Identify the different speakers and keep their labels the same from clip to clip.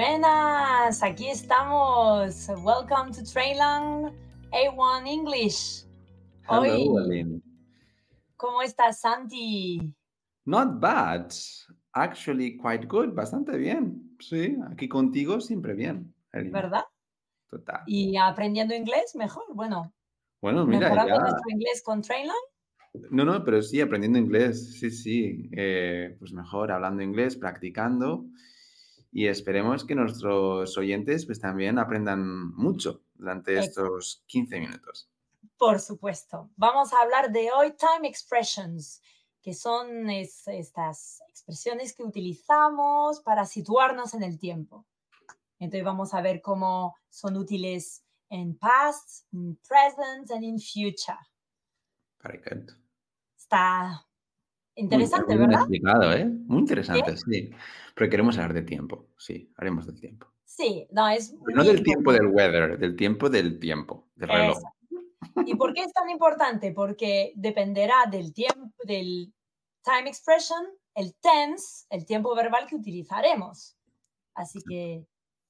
Speaker 1: Buenas, aquí estamos. Welcome to Trainlang A1 English.
Speaker 2: Hello,
Speaker 1: Hoy-
Speaker 2: Aline.
Speaker 1: ¿Cómo estás, Santi?
Speaker 2: Not bad. Actually, quite good. Bastante bien. Sí, aquí contigo siempre bien. Aline.
Speaker 1: ¿Verdad?
Speaker 2: Total.
Speaker 1: Y aprendiendo inglés, mejor. Bueno,
Speaker 2: Bueno, mira,
Speaker 1: mejorando
Speaker 2: ya.
Speaker 1: nuestro inglés con Trainlang.
Speaker 2: No, no, pero sí, aprendiendo inglés. Sí, sí. Eh, pues mejor hablando inglés, practicando. Y esperemos que nuestros oyentes pues también aprendan mucho durante estos 15 minutos.
Speaker 1: Por supuesto. Vamos a hablar de hoy time expressions, que son es- estas expresiones que utilizamos para situarnos en el tiempo. Entonces vamos a ver cómo son útiles en past, en present and in future.
Speaker 2: Very good.
Speaker 1: Está
Speaker 2: Muy
Speaker 1: interesante,
Speaker 2: bien
Speaker 1: ¿verdad?
Speaker 2: explicado, ¿eh? Muy interesante, sí. Pero queremos hablar de tiempo. Sí, haremos del tiempo.
Speaker 1: Sí, no, es
Speaker 2: Pero no
Speaker 1: muy
Speaker 2: del tiempo del weather, del tiempo del tiempo, del reloj.
Speaker 1: ¿Y por qué es tan importante? Porque dependerá del tiempo, del time expression, el tense, el tiempo verbal que utilizaremos. Así que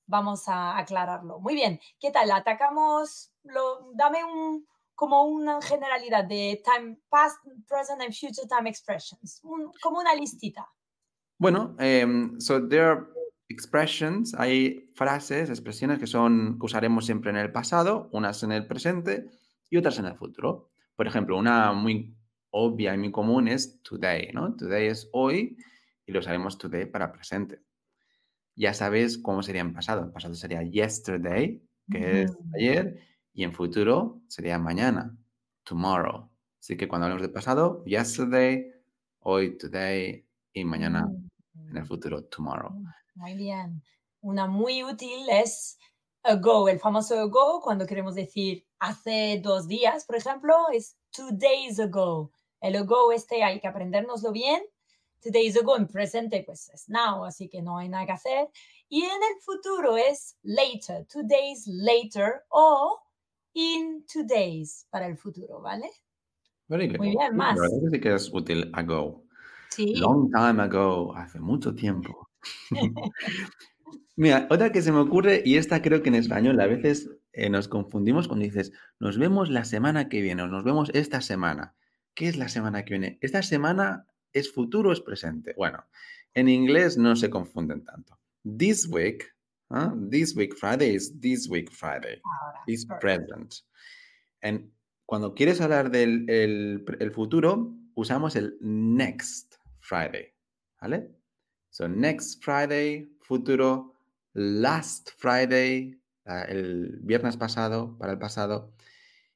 Speaker 1: vamos a aclararlo. Muy bien, ¿qué tal? Atacamos, lo, dame un, como una generalidad de time past, present and future time expressions, un- como una listita.
Speaker 2: Bueno, em, so there are expressions, hay frases, expresiones que son que usaremos siempre en el pasado, unas en el presente y otras en el futuro. Por ejemplo, una muy obvia y muy común es today, ¿no? Today es hoy y lo usaremos today para presente. Ya sabes cómo sería en pasado. En pasado sería yesterday, que es
Speaker 1: Ujú.
Speaker 2: ayer, y en futuro sería mañana, tomorrow. Así que cuando hablamos de pasado, yesterday, hoy, today y mañana
Speaker 1: Mm.
Speaker 2: en el futuro, tomorrow.
Speaker 1: Muy bien. Una muy útil es ago, el famoso ago, cuando queremos decir hace dos días, por ejemplo, es two days ago. El ago este hay que aprendérnoslo bien. Two days ago en presente, pues es now, así que no hay nada que hacer. Y en el futuro es later, two days later o in two days para el futuro, ¿vale?
Speaker 2: Very good.
Speaker 1: Muy bien,
Speaker 2: Sí,
Speaker 1: más.
Speaker 2: La verdad que sí que es útil ago.
Speaker 1: Sí.
Speaker 2: Long time ago, hace mucho tiempo. Mira, otra que se me ocurre, y esta creo que en español a veces eh, nos confundimos cuando dices, nos vemos la semana que viene o nos vemos esta semana. ¿Qué es la semana que viene? ¿Esta semana es futuro o es presente? Bueno, en inglés no se confunden tanto. This week, this week Friday is this week Friday.
Speaker 1: Ahora,
Speaker 2: is
Speaker 1: perfect.
Speaker 2: present. And cuando quieres hablar del el, futuro, usamos el next Friday. ¿Vale? So, next Friday, futuro, last Friday, el viernes pasado, para el pasado.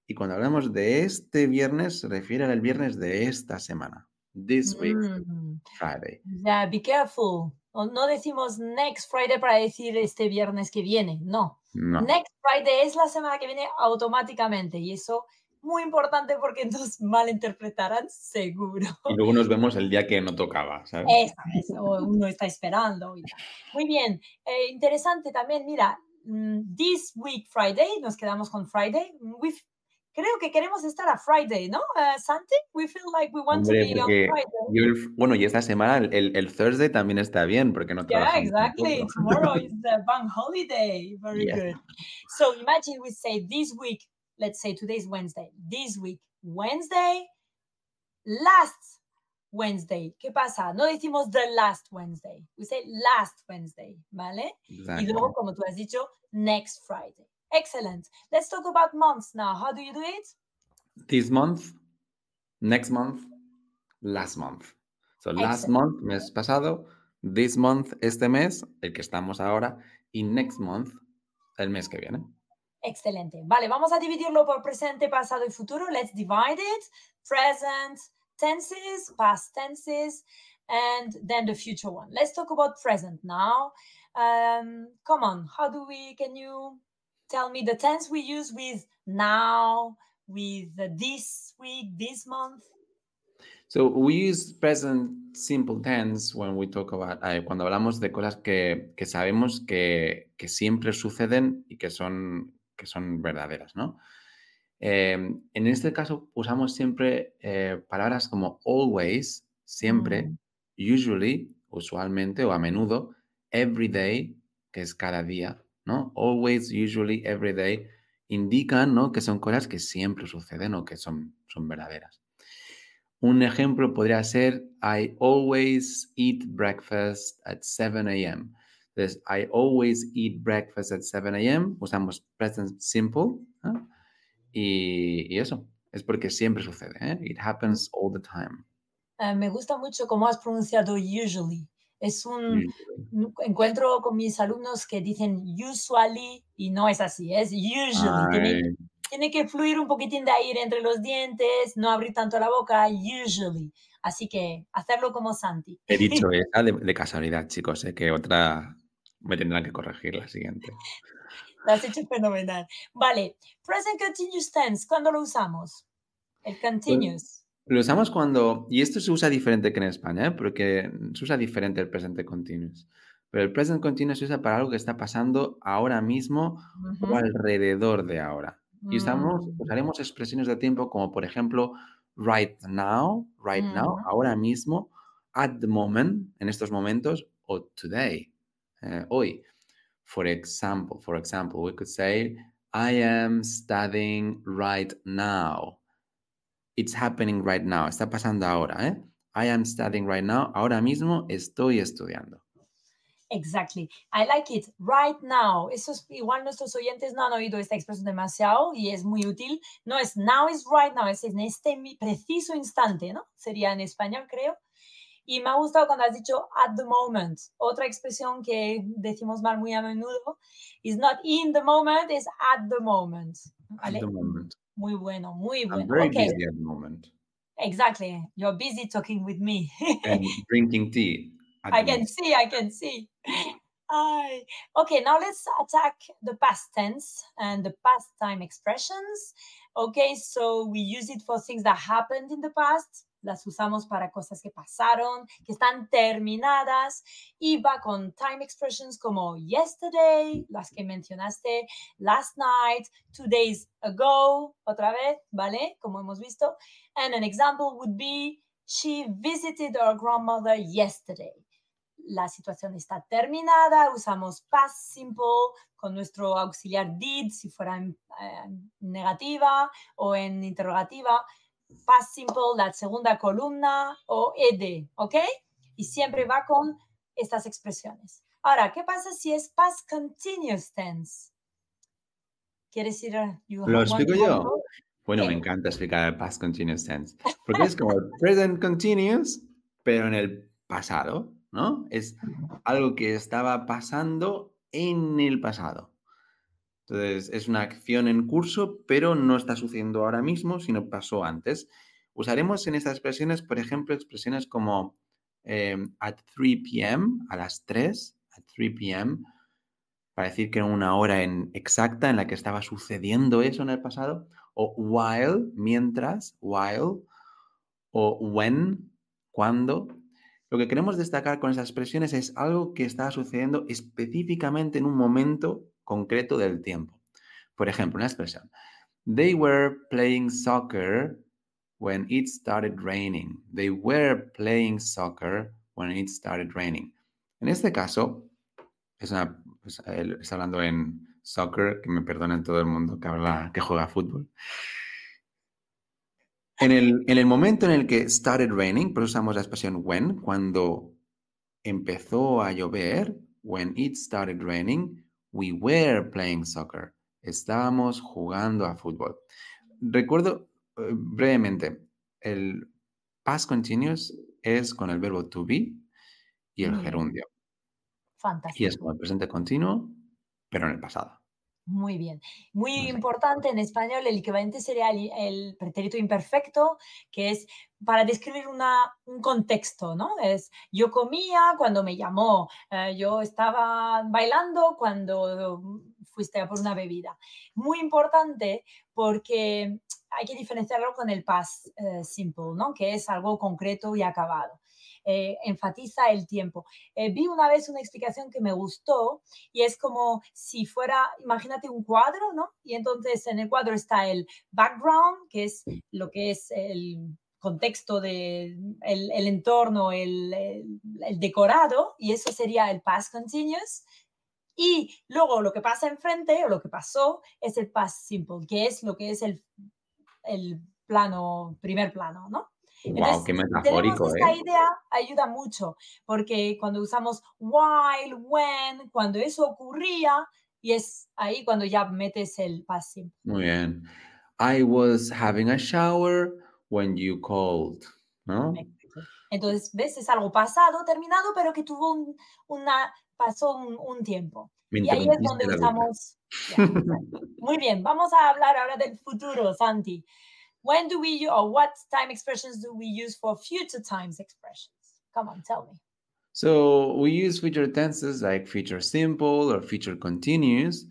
Speaker 2: Y cuando hablamos de este viernes, se refiere al viernes de esta semana. This week,
Speaker 1: Mm.
Speaker 2: Friday.
Speaker 1: Ya, be careful. O No decimos next Friday para decir este viernes que viene, no.
Speaker 2: No.
Speaker 1: Next Friday es la semana que viene automáticamente y eso muy importante porque nos malinterpretarán seguro.
Speaker 2: Y luego nos vemos el día que no tocaba, ¿sabes?
Speaker 1: Eso, eso, uno está esperando. Muy bien, eh, interesante también, mira, mm, this week Friday, nos quedamos con Friday. f- creo que queremos estar a Friday, ¿no, eh, Santi? We feel like we want
Speaker 2: Hombre,
Speaker 1: to be on Friday.
Speaker 2: yo el- bueno, y esta semana el, Thursday también está bien, porque no
Speaker 1: Yeah, exactly. Tomorrow is the bank holiday. Very
Speaker 2: Yeah.
Speaker 1: good. So imagine we say this week, let's say today's Wednesday. This week, Wednesday, last Wednesday. ¿Qué pasa? No decimos the last Wednesday. We say last Wednesday, ¿vale? Y luego, como tú has dicho, next Friday. Excellent. Let's talk about months now. How do you do it?
Speaker 2: This month, next month, last month. So last month, mes pasado, this month, este mes, el que estamos ahora, y next month, el mes que viene.
Speaker 1: Excelente. Vale, vamos a dividirlo por presente, pasado y futuro. Let's divide it. Present tenses, past tenses, and then the future one. Let's talk about present now. Um, come on, how do we, can you tell me the tense we use with now, with this week, this month?
Speaker 2: So we use present simple tense when we talk about, eh, cuando hablamos de cosas que, que sabemos que, que siempre suceden y que son, que son verdaderas, ¿no? Eh, en este caso usamos siempre eh, palabras como always, siempre,
Speaker 1: Mm.
Speaker 2: usually, usualmente o a menudo, every day, que es cada día, ¿no? Always, usually, every day, indican, ¿no? Que son cosas que siempre suceden o que son, son verdaderas. Un ejemplo podría ser, I always eat breakfast at 7 a.m. Entonces, I always eat breakfast at 7 a.m. Usamos present simple. Y, y, eso, es porque siempre sucede. ¿eh? It happens all the time.
Speaker 1: Uh, me gusta mucho cómo has pronunciado usually. Es un encuentro con mis alumnos que dicen usually y no es así, es usually. Tiene, tiene, que fluir un poquitín de aire entre los dientes, no abrir tanto la boca, usually. Así que hacerlo como Santi.
Speaker 2: He dicho esa de, de casualidad, chicos, ¿eh? que otra me tendrán que corregir la siguiente.
Speaker 1: Lo has hecho fenomenal. Vale, present continuous tense, ¿cuándo lo usamos? El continuous.
Speaker 2: Lo usamos cuando, y esto se usa diferente que en España, ¿eh? porque se usa diferente el presente continuous. Pero el present continuous se usa para algo que está pasando ahora mismo uh -huh. o alrededor de ahora. Y usamos,
Speaker 1: Mm.
Speaker 2: usaremos expresiones de tiempo como, por ejemplo, right now, right now,
Speaker 1: Mm.
Speaker 2: ahora mismo, at the moment, en estos momentos, o today, eh, hoy. For example, for example, we could say, I am studying right now. It's happening right now. Está pasando ahora, ¿eh? I am studying right now. Ahora mismo estoy estudiando.
Speaker 1: Exactly. I like it. Right now. Eso es, igual nuestros oyentes no han oído esta expresión demasiado y es muy útil. No es now is right now, es en este preciso instante, ¿no? Sería en español, creo. Y me ha gustado cuando has dicho at the moment. Otra expresión que decimos mal muy a menudo is not in the moment, es at the moment.
Speaker 2: At the moment.
Speaker 1: Muy bueno, muy
Speaker 2: I'm very
Speaker 1: Okay,
Speaker 2: busy at the moment.
Speaker 1: exactly. You're busy talking with me.
Speaker 2: And drinking tea.
Speaker 1: I can
Speaker 2: moment.
Speaker 1: see, I can see. Ay. Okay, now let's attack the past tense and the past time expressions. Okay, so we use it for things that happened in the past. Las usamos para cosas que pasaron, que están terminadas. Y va con time expressions como yesterday, las que mencionaste, last night, two days ago, otra vez, ¿vale? Como hemos visto. And an example would be, she visited her grandmother yesterday la situación está terminada, usamos past simple con nuestro auxiliar did si fuera en eh, negativa o en interrogativa, past simple la segunda columna o ed, ¿ok? Y siempre va con estas expresiones. Ahora, ¿qué pasa si es past continuous tense? ¿Quieres ir a...
Speaker 2: ¿Lo explico yo? Bueno,
Speaker 1: Sí.
Speaker 2: me encanta explicar el past continuous tense. Porque es como el present continuous, pero en el pasado, ¿no? Es algo que estaba pasando en el pasado. Entonces, es una acción en curso, pero no está sucediendo ahora mismo, sino pasó antes. Usaremos en estas expresiones, por ejemplo, expresiones como eh, at 3 p.m., a las 3, at 3 p.m., para decir que era una hora en, exacta en la que estaba sucediendo eso en el pasado, o while, mientras, while, o when, cuando. Lo que queremos destacar con esas expresiones es algo que está sucediendo específicamente en un momento concreto del tiempo. Por ejemplo, una expresión. They were playing soccer when it started raining. They were playing soccer when it started raining. En este caso, es una, pues, él está hablando en soccer, que me perdonen todo el mundo que habla, que juega fútbol. En el, en el momento en el que started raining, por eso usamos la expresión when, cuando empezó a llover, when it started raining, we were playing soccer. Estábamos jugando a fútbol. Recuerdo eh, brevemente, el past continuous es con el verbo to be y el
Speaker 1: bien.
Speaker 2: gerundio. Y es
Speaker 1: Fantástico.
Speaker 2: como el presente continuo, pero en el pasado.
Speaker 1: Muy bien. Muy importante en español, el equivalente sería el, el pretérito imperfecto, que es para describir una, un contexto, ¿no? Es yo comía cuando me llamó, eh, yo estaba bailando cuando fuiste a por una bebida. Muy importante porque hay que diferenciarlo con el past eh, simple, ¿no? Que es algo concreto y acabado. Eh, enfatiza el tiempo. Eh, vi una vez una explicación que me gustó y es como si fuera, imagínate un cuadro, ¿no? Y entonces en el cuadro está el background, que es lo que es el contexto de el, entorno, el decorado, y eso sería el past continuous. Y luego lo que pasa enfrente o lo que pasó es el past simple, que es lo que es el, el plano, primer plano, ¿no?
Speaker 2: Wow, qué metafórico,
Speaker 1: esta
Speaker 2: ¿eh?
Speaker 1: idea ayuda mucho, porque cuando usamos while, when, cuando eso ocurría, y es ahí cuando ya metes el simple.
Speaker 2: Muy bien. I was having a shower when you called, ¿no?
Speaker 1: Entonces, ¿ves? Es algo pasado, terminado, pero que tuvo un, una, pasó un, un tiempo.
Speaker 2: Me
Speaker 1: Y ahí es donde usamos... Exacto. Muy bien, vamos a hablar ahora del futuro, Santi. When do we use, or what time expressions do we use for future times expressions? Come on, tell me.
Speaker 2: So we use future tenses like future simple or future continuous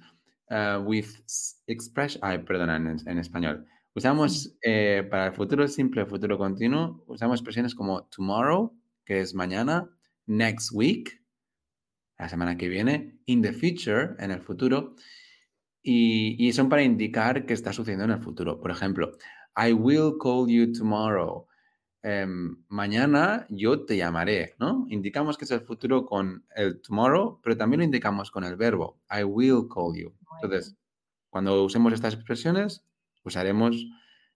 Speaker 2: uh, with s- expression. Ay, perdona, en, en español. Usamos eh, para el futuro simple, futuro continuo, usamos expresiones como tomorrow, que es mañana, next week, la semana que viene, in the future, en el futuro, y, y son para indicar que está sucediendo en el futuro. Por ejemplo, I will call you tomorrow. Em, mañana yo te llamaré, ¿no? Indicamos que es el futuro con el tomorrow, pero también lo indicamos con el verbo I will call you. Entonces, cuando usemos estas expresiones, usaremos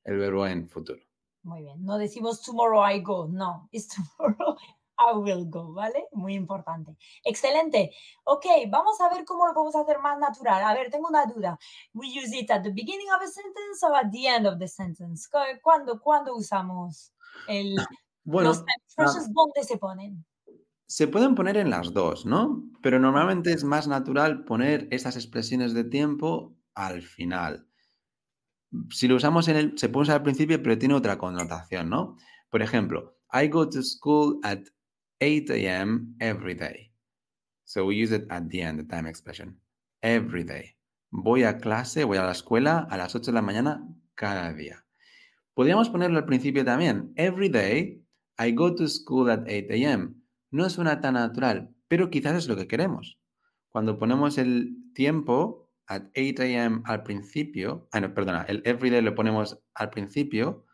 Speaker 2: el verbo en futuro.
Speaker 1: Muy bien. No decimos tomorrow I go, no. Es tomorrow I will go, ¿vale? Muy importante. Excelente. Ok, vamos a ver cómo lo podemos hacer más natural. A ver, tengo una duda. We use it at the beginning of a sentence or at the end of the sentence? Cu- ¿Cuándo, cuándo usamos el,
Speaker 2: Bueno,
Speaker 1: los expressions? ¿Dónde se ponen?
Speaker 2: se pueden poner en las dos, ¿no? Pero normalmente es más natural poner estas expresiones de tiempo al final. Si lo usamos en el, se puede usar al principio, pero tiene otra connotación, ¿no? Por ejemplo, I go to school at 8 a.m. every day. So we use it at the end, the time expression. Every day. Voy a clase, voy a la escuela a las 8 de la mañana cada día. Podríamos ponerlo al principio también. Every day, I go to school at 8 a.m. No suena tan natural, pero quizás es lo que queremos. Cuando ponemos el tiempo at 8 a.m. al principio, ah, no, perdona, el every day lo ponemos al principio,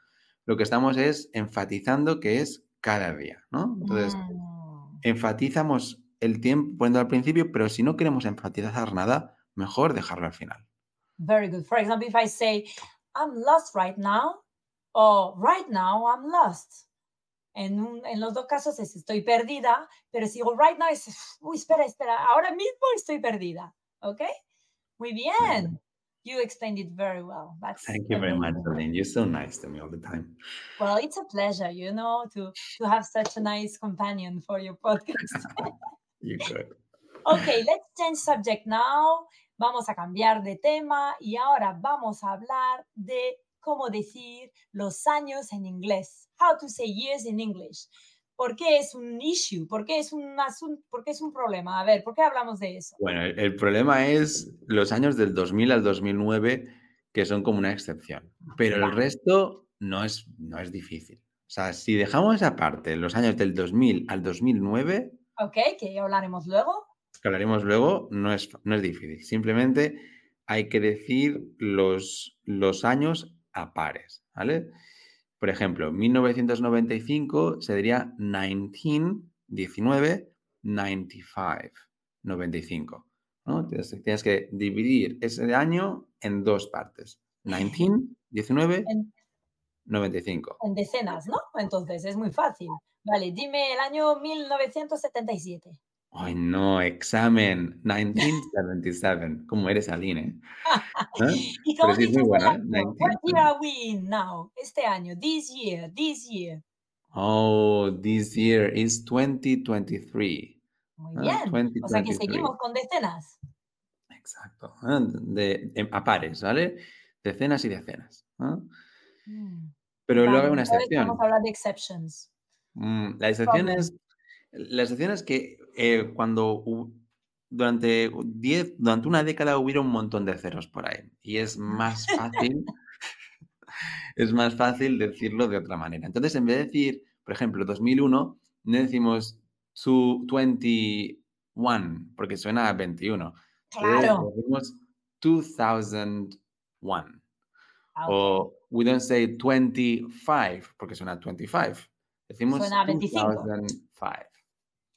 Speaker 2: lo que estamos es enfatizando que es cada día, ¿no? Entonces,
Speaker 1: Mm,
Speaker 2: enfatizamos el tiempo poniendo al principio, pero si no queremos enfatizar nada, mejor dejarlo al final.
Speaker 1: very good. For example, if I say, I'm lost right now, o right now I'm lost. En, un- en los dos casos es estoy perdida, pero si digo right now es, uy, espera, espera, ahora mismo estoy perdida. ¿Ok? Muy bien. You explained it very well. That's
Speaker 2: Thank you very much. Darlene. You're so nice to me all the time.
Speaker 1: Well, it's a pleasure, you know, to, to have such a nice companion for your podcast.
Speaker 2: You could.
Speaker 1: Ok, let's change subject now. Vamos a cambiar de tema y ahora vamos a hablar de cómo decir los años en inglés. How to say years in English. ¿Por qué es un issue? ¿Por qué es un asunto? ¿Por qué es un problema? A ver, ¿por qué hablamos de eso?
Speaker 2: Bueno, el, el problema es los años del 2000 al 2009, que son como una excepción. Pero el resto no es, no es difícil. O sea, si dejamos aparte los años del 2000 al 2009,
Speaker 1: Ok, que ya hablaremos luego.
Speaker 2: que hablaremos luego, no es, no es difícil. Simplemente hay que decir los, los años a pares, ¿vale? Por ejemplo, 1995 se diría 19, 19, 95, 95. ¿no? Tienes, tienes que dividir ese año en dos partes. 19, 19,
Speaker 1: En,
Speaker 2: 95.
Speaker 1: en decenas, ¿no? Entonces es muy fácil. Vale, dime el año 1977.
Speaker 2: Ay, no, examen. 1977. ¿Cómo eres, Aline? ¿eh?
Speaker 1: ¿Y
Speaker 2: sí es muy buena, ¿eh?
Speaker 1: What year are we in now? Este año, this year, this year.
Speaker 2: Oh, this year is 2023.
Speaker 1: Muy
Speaker 2: Ah,
Speaker 1: bien. O sea que
Speaker 2: 2023.
Speaker 1: seguimos con decenas.
Speaker 2: Exacto. De, de- a pares, ¿vale? Decenas y decenas.
Speaker 1: Mm,
Speaker 2: Pero luego hay una excepción.
Speaker 1: Vamos a hablar de exceptions.
Speaker 2: Mm, La excepción
Speaker 1: Problem.
Speaker 2: es, la excepción es que eh, cuando durante 10, durante una década hubiera un montón de ceros por ahí. Y es más fácil, es más fácil decirlo de otra manera. Entonces, en vez de decir, por ejemplo, 2001, no decimos to 21, porque suena a 21. Entonces,
Speaker 1: Claro.
Speaker 2: decimos 2001.
Speaker 1: Ah.
Speaker 2: O we don't say 25 porque suena a 25. Decimos
Speaker 1: Suena a 25.
Speaker 2: 2005.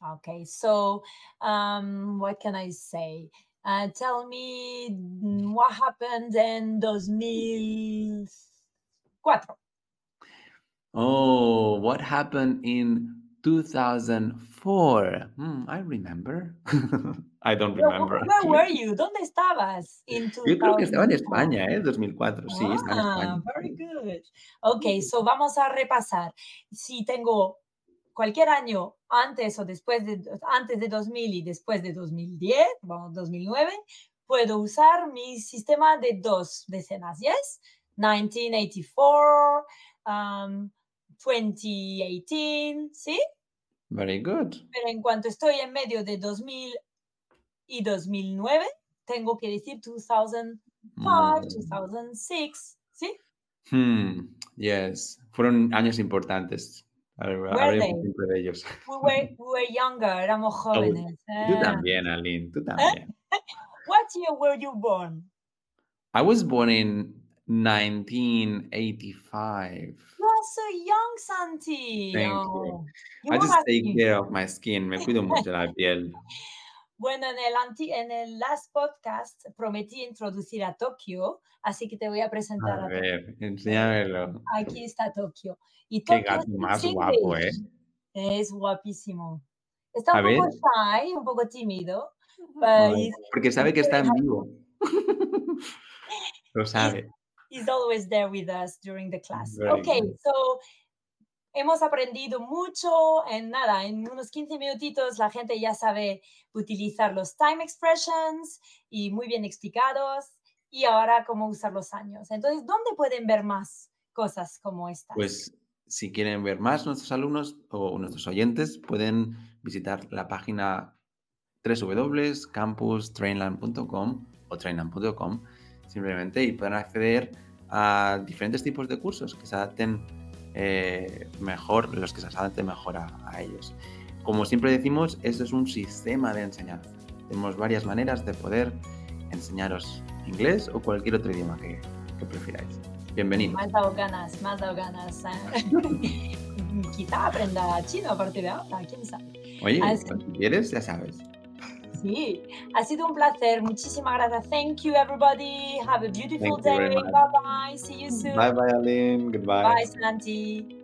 Speaker 1: Okay, so um, what can I say? Uh, tell me what happened in 2004.
Speaker 2: Oh, what happened in 2004? Hmm, I remember. I don't remember.
Speaker 1: where
Speaker 2: actually.
Speaker 1: were you? ¿Dónde estabas in
Speaker 2: Yo creo que estaba en
Speaker 1: 2004?
Speaker 2: España, ¿eh? 2004. Sí, estaba en
Speaker 1: Ah,
Speaker 2: España.
Speaker 1: very good. Ok, so vamos a repasar. Si tengo cualquier año antes o después de, antes de 2000 y después de 2010, vamos, 2009, puedo usar mi sistema de dos decenas, ¿yes? 1984, um, 2018, ¿sí?
Speaker 2: Very good.
Speaker 1: Pero en cuanto estoy en medio de 2000 y 2009, tengo que decir 2005,
Speaker 2: Mm.
Speaker 1: 2006, ¿sí?
Speaker 2: Hmm, yes. Fueron años importantes. Habl-
Speaker 1: Were
Speaker 2: Hablemos
Speaker 1: they?
Speaker 2: siempre de ellos.
Speaker 1: We were, we were younger, éramos jóvenes.
Speaker 2: Tú
Speaker 1: ah.
Speaker 2: también, Aline, tú también.
Speaker 1: What year were you born?
Speaker 2: I was born in 1985.
Speaker 1: You are so young, Santi.
Speaker 2: Thank you.
Speaker 1: Oh, you
Speaker 2: I just take care of my skin. Me cuido mucho la piel.
Speaker 1: Bueno, en el, anti- en el last podcast prometí introducir a Tokio, así que te voy a presentar
Speaker 2: A
Speaker 1: a Tokio.
Speaker 2: ver, enséñamelo.
Speaker 1: Aquí está Tokio. Y
Speaker 2: Qué
Speaker 1: Tokio
Speaker 2: gato
Speaker 1: speaks
Speaker 2: más guapo, ¿eh?
Speaker 1: Es guapísimo. Está
Speaker 2: A
Speaker 1: un poco
Speaker 2: ver.
Speaker 1: shy, un poco tímido. he's,
Speaker 2: Porque sabe que está en vivo. Lo sabe.
Speaker 1: he's always there with us during the class.
Speaker 2: Very
Speaker 1: okay,
Speaker 2: good.
Speaker 1: so hemos aprendido mucho en nada, en unos 15 minutitos la gente ya sabe utilizar los time expressions y muy bien explicados y ahora cómo usar los años. Entonces, ¿dónde pueden ver más cosas como estas?
Speaker 2: Pues si quieren ver más nuestros alumnos o nuestros oyentes, pueden visitar la página www.campustrainland.com o trainland.com simplemente y pueden acceder a diferentes tipos de cursos que se adapten eh, mejor, los que se adapten mejor a, a ellos. Como siempre decimos, esto es un sistema de enseñanza. Tenemos varias maneras de poder enseñaros inglés o cualquier otro idioma que, que prefiráis. Bienvenidos.
Speaker 1: Más dado ganas, más dado ganas. ¿eh? Quizá aprenda chino a partir de ahora, quién sabe.
Speaker 2: Oye,
Speaker 1: Así-
Speaker 2: pues, si quieres, ya sabes.
Speaker 1: Sí, ha sido un placer. Muchísimas gracias. Thank you, everybody. Have a beautiful
Speaker 2: Thank
Speaker 1: day. Bye bye. See you soon.
Speaker 2: Bye bye, Aline. Goodbye.
Speaker 1: Bye, Santi.